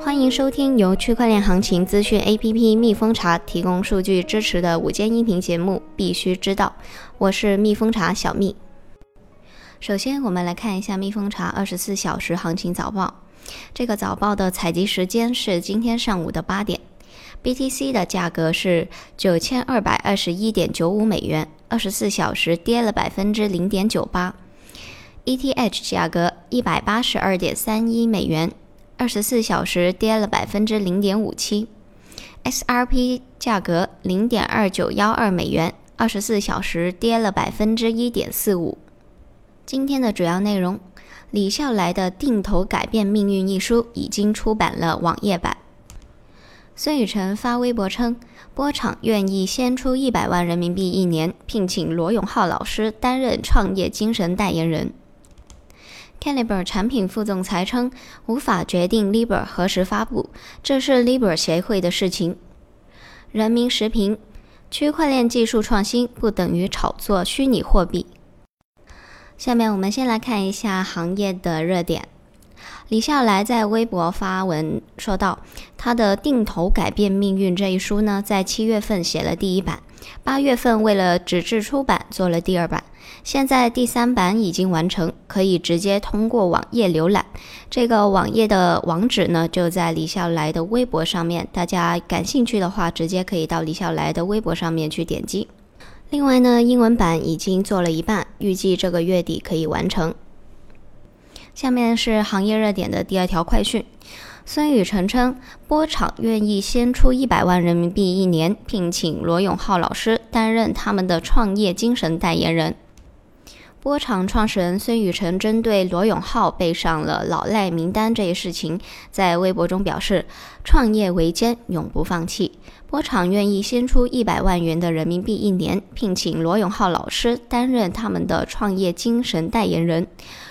欢迎收听由区块链行情资讯 APP 蜜蜂茶提供数据支持的午间音频节目《必须知道》，我是蜜蜂茶小蜜。首先，我们来看一下蜜蜂茶二十四小时行情早报。这个早报的采集时间是今天上午的八点。BTC 的价格是九千二百二十一点九五美元，二十四小时跌了百分之零点九八。ETH 价格一百八十二点三一美元，二十四小时跌了百分之零点五七。XRP 价格零点二九幺二美元，二十四小时跌了百分之一点四五。今天的主要内容。李笑来的《定投改变命运》一书已经出版了网页版。孙雨晨发微博称，波场愿意先出一百万人民币一年，聘请罗永浩老师担任创业精神代言人。Caliber 产品副总裁称，无法决定 Libra 何时发布，这是 Libra 协会的事情。人民时评：区块链技术创新不等于炒作虚拟货币。下面我们先来看一下行业的热点。李笑来在微博发文说道：“他的《定投改变命运》这一书呢，在七月份写了第一版，八月份为了纸质出版做了第二版，现在第三版已经完成，可以直接通过网页浏览。这个网页的网址呢，就在李笑来的微博上面，大家感兴趣的话，直接可以到李笑来的微博上面去点击。”另外呢，英文版已经做了一半，预计这个月底可以完成。下面是行业热点的第二条快讯：孙宇晨称，波场愿意先出一百万人民币一年，聘请罗永浩老师担任他们的创业精神代言人。波场创始人孙宇晨针对罗永浩背上了老赖名单这一事情，在微博中表示：“创业维艰，永不放弃。波场愿意先出一百万元的人民币一年，聘请罗永浩老师担任他们的创业精神代言人。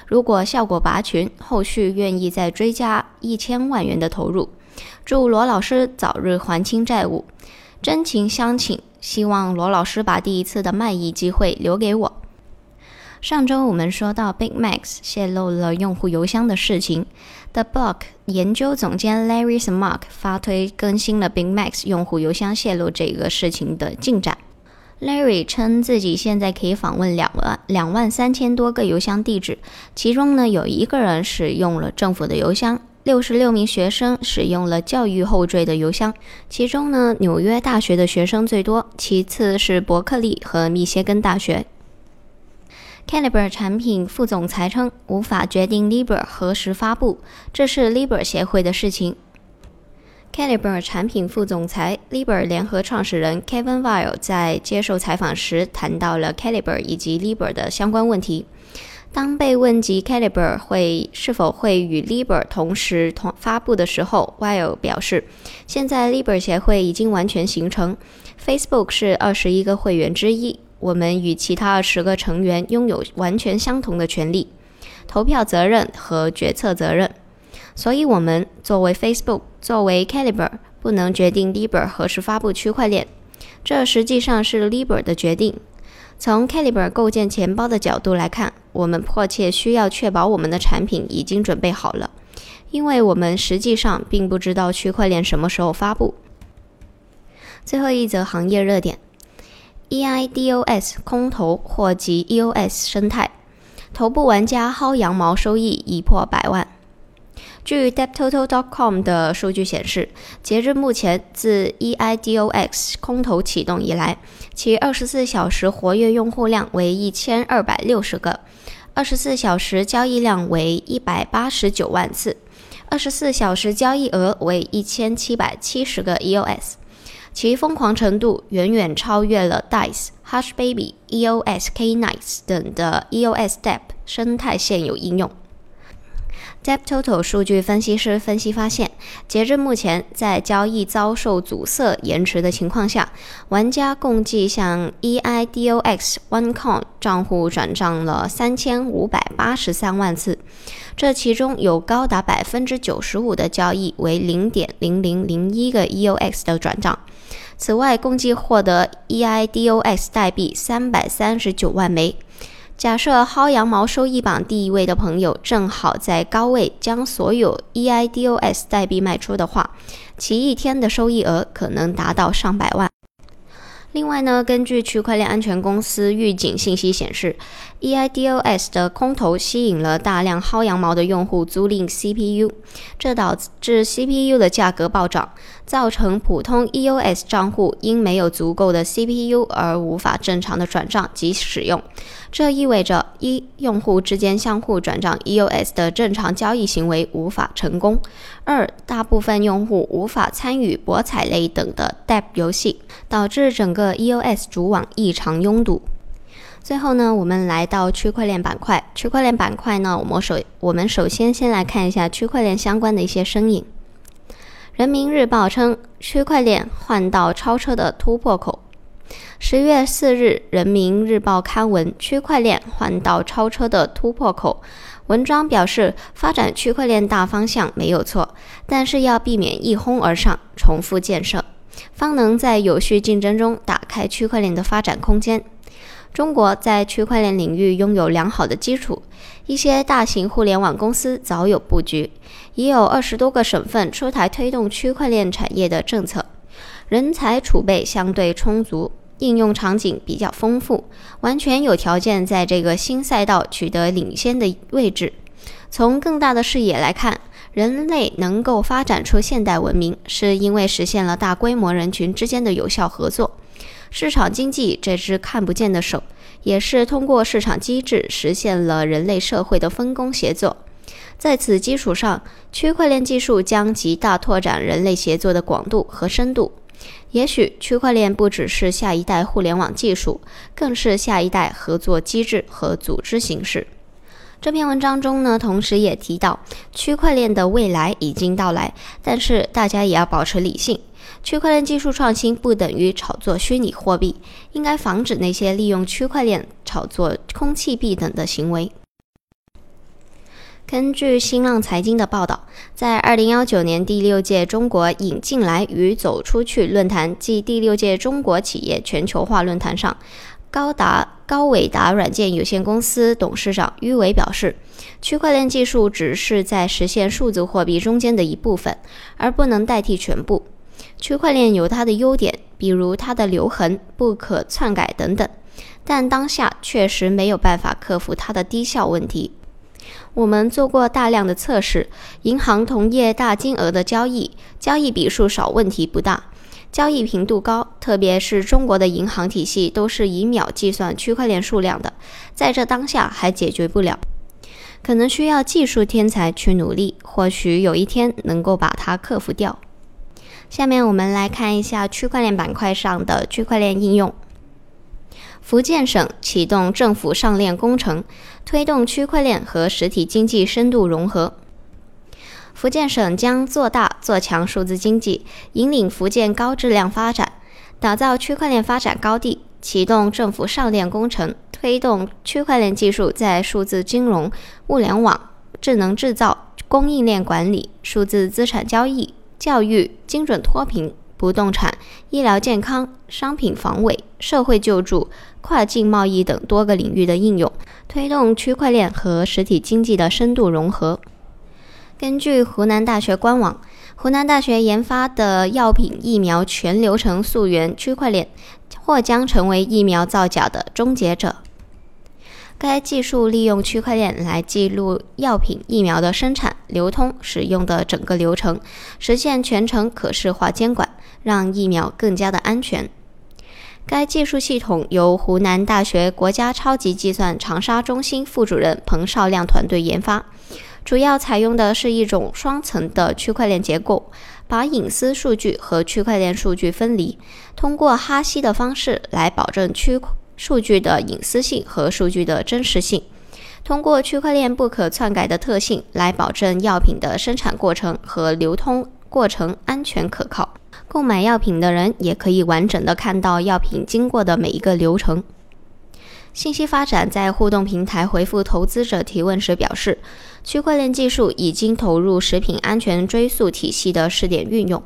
如果效果拔群，后续愿意再追加一千万元的投入。祝罗老师早日还清债务，真情相请，希望罗老师把第一次的卖艺机会留给我。”上周我们说到 Big Max 泄露了用户邮箱的事情，The Block 研究总监 Larry Smark 发推更新了 Big Max 用户邮箱泄露这个事情的进展。Larry 称自己现在可以访问两万两万三千多个邮箱地址，其中呢有一个人使用了政府的邮箱，六十六名学生使用了教育后缀的邮箱，其中呢纽约大学的学生最多，其次是伯克利和密歇根大学。Caliber 产品副总裁称，无法决定 Libra 何时发布，这是 Libra 协会的事情。Caliber 产品副总裁、Libra 联合创始人 Kevin Weil 在接受采访时谈到了 Caliber 以及 Libra 的相关问题。当被问及 Caliber 会是否会与 Libra 同时同发布的时候，Weil 表示，现在 Libra 协会已经完全形成，Facebook 是二十一个会员之一。我们与其他二十个成员拥有完全相同的权利、投票责任和决策责任，所以，我们作为 Facebook，作为 Caliber，不能决定 Libra 何时发布区块链。这实际上是 Libra 的决定。从 Caliber 构建钱包的角度来看，我们迫切需要确保我们的产品已经准备好了，因为我们实际上并不知道区块链什么时候发布。最后一则行业热点。EIDOS 空投或及 EOS 生态，头部玩家薅羊毛收益已破百万。据 DebtTotal.com 的数据显示，截至目前，自 EIDOS 空投启动以来，其二十四小时活跃用户量为一千二百六十个，二十四小时交易量为一百八十九万次，二十四小时交易额为一千七百七十个 EOS。其疯狂程度远远超越了 Dice、Hush Baby、EOS K Nights 等的 EOS d e p 生态现有应用。DepTotal 数据分析师分析发现，截至目前，在交易遭受阻塞延迟的情况下，玩家共计向 EIDOX OneCoin 账户转账了三千五百八十三万次，这其中有高达百分之九十五的交易为零点零零零一个 EOX 的转账。此外，共计获得 EIDOX 代币三百三十九万枚，假设薅羊毛收益榜第一位的朋友正好在高位将所有 EIDOS 代币卖出的话，其一天的收益额可能达到上百万。另外呢，根据区块链安全公司预警信息显示，EIDOS 的空投吸引了大量薅羊毛的用户租赁 CPU，这导致 CPU 的价格暴涨，造成普通 EOS 账户因没有足够的 CPU 而无法正常的转账及使用。这意味着一用户之间相互转账 EOS 的正常交易行为无法成功；二大部分用户无法参与博彩类等的 DApp 游戏，导致整个 EOS 主网异常拥堵。最后呢，我们来到区块链板块。区块链板块呢，我们首我们首先先来看一下区块链相关的一些身影。人民日报称，区块链换道超车的突破口。十月四日，《人民日报》刊文：区块链换道超车的突破口。文章表示，发展区块链大方向没有错，但是要避免一哄而上、重复建设，方能在有序竞争中打开区块链的发展空间。中国在区块链领域拥有良好的基础，一些大型互联网公司早有布局，已有二十多个省份出台推动区块链产业的政策。人才储备相对充足，应用场景比较丰富，完全有条件在这个新赛道取得领先的位置。从更大的视野来看，人类能够发展出现代文明，是因为实现了大规模人群之间的有效合作。市场经济这只看不见的手，也是通过市场机制实现了人类社会的分工协作。在此基础上，区块链技术将极大拓展人类协作的广度和深度。也许区块链不只是下一代互联网技术，更是下一代合作机制和组织形式。这篇文章中呢，同时也提到，区块链的未来已经到来，但是大家也要保持理性。区块链技术创新不等于炒作虚拟货币，应该防止那些利用区块链炒作空气币等的行为。根据新浪财经的报道，在二零幺九年第六届中国引进来与走出去论坛暨第六届中国企业全球化论坛上，高达高伟达软件有限公司董事长于伟表示，区块链技术只是在实现数字货币中间的一部分，而不能代替全部。区块链有它的优点，比如它的留痕、不可篡改等等，但当下确实没有办法克服它的低效问题。我们做过大量的测试，银行同业大金额的交易，交易笔数少，问题不大；交易频度高，特别是中国的银行体系都是以秒计算区块链数量的，在这当下还解决不了，可能需要技术天才去努力，或许有一天能够把它克服掉。下面我们来看一下区块链板块上的区块链应用。福建省启动政府上链工程，推动区块链和实体经济深度融合。福建省将做大做强数字经济，引领福建高质量发展，打造区块链发展高地。启动政府上链工程，推动区块链技术在数字金融、物联网、智能制造、供应链管理、数字资产交易、教育、精准脱贫。不动产、医疗健康、商品防伪、社会救助、跨境贸易等多个领域的应用，推动区块链和实体经济的深度融合。根据湖南大学官网，湖南大学研发的药品疫苗全流程溯源区块链，或将成为疫苗造假的终结者。该技术利用区块链来记录药品疫苗的生产、流通、使用的整个流程，实现全程可视化监管。让疫苗更加的安全。该技术系统由湖南大学国家超级计算长沙中心副主任彭少亮团队研发，主要采用的是一种双层的区块链结构，把隐私数据和区块链数据分离，通过哈希的方式来保证区数据的隐私性和数据的真实性，通过区块链不可篡改的特性来保证药品的生产过程和流通过程安全可靠。购买药品的人也可以完整的看到药品经过的每一个流程。信息发展在互动平台回复投资者提问时表示，区块链技术已经投入食品安全追溯体系的试点运用。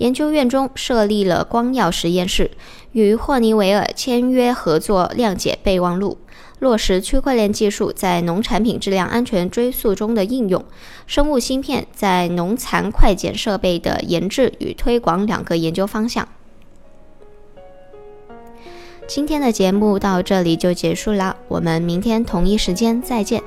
研究院中设立了光耀实验室，与霍尼韦尔签约合作谅解备忘录。落实区块链技术在农产品质量安全追溯中的应用，生物芯片在农残快检设备的研制与推广两个研究方向。今天的节目到这里就结束了，我们明天同一时间再见。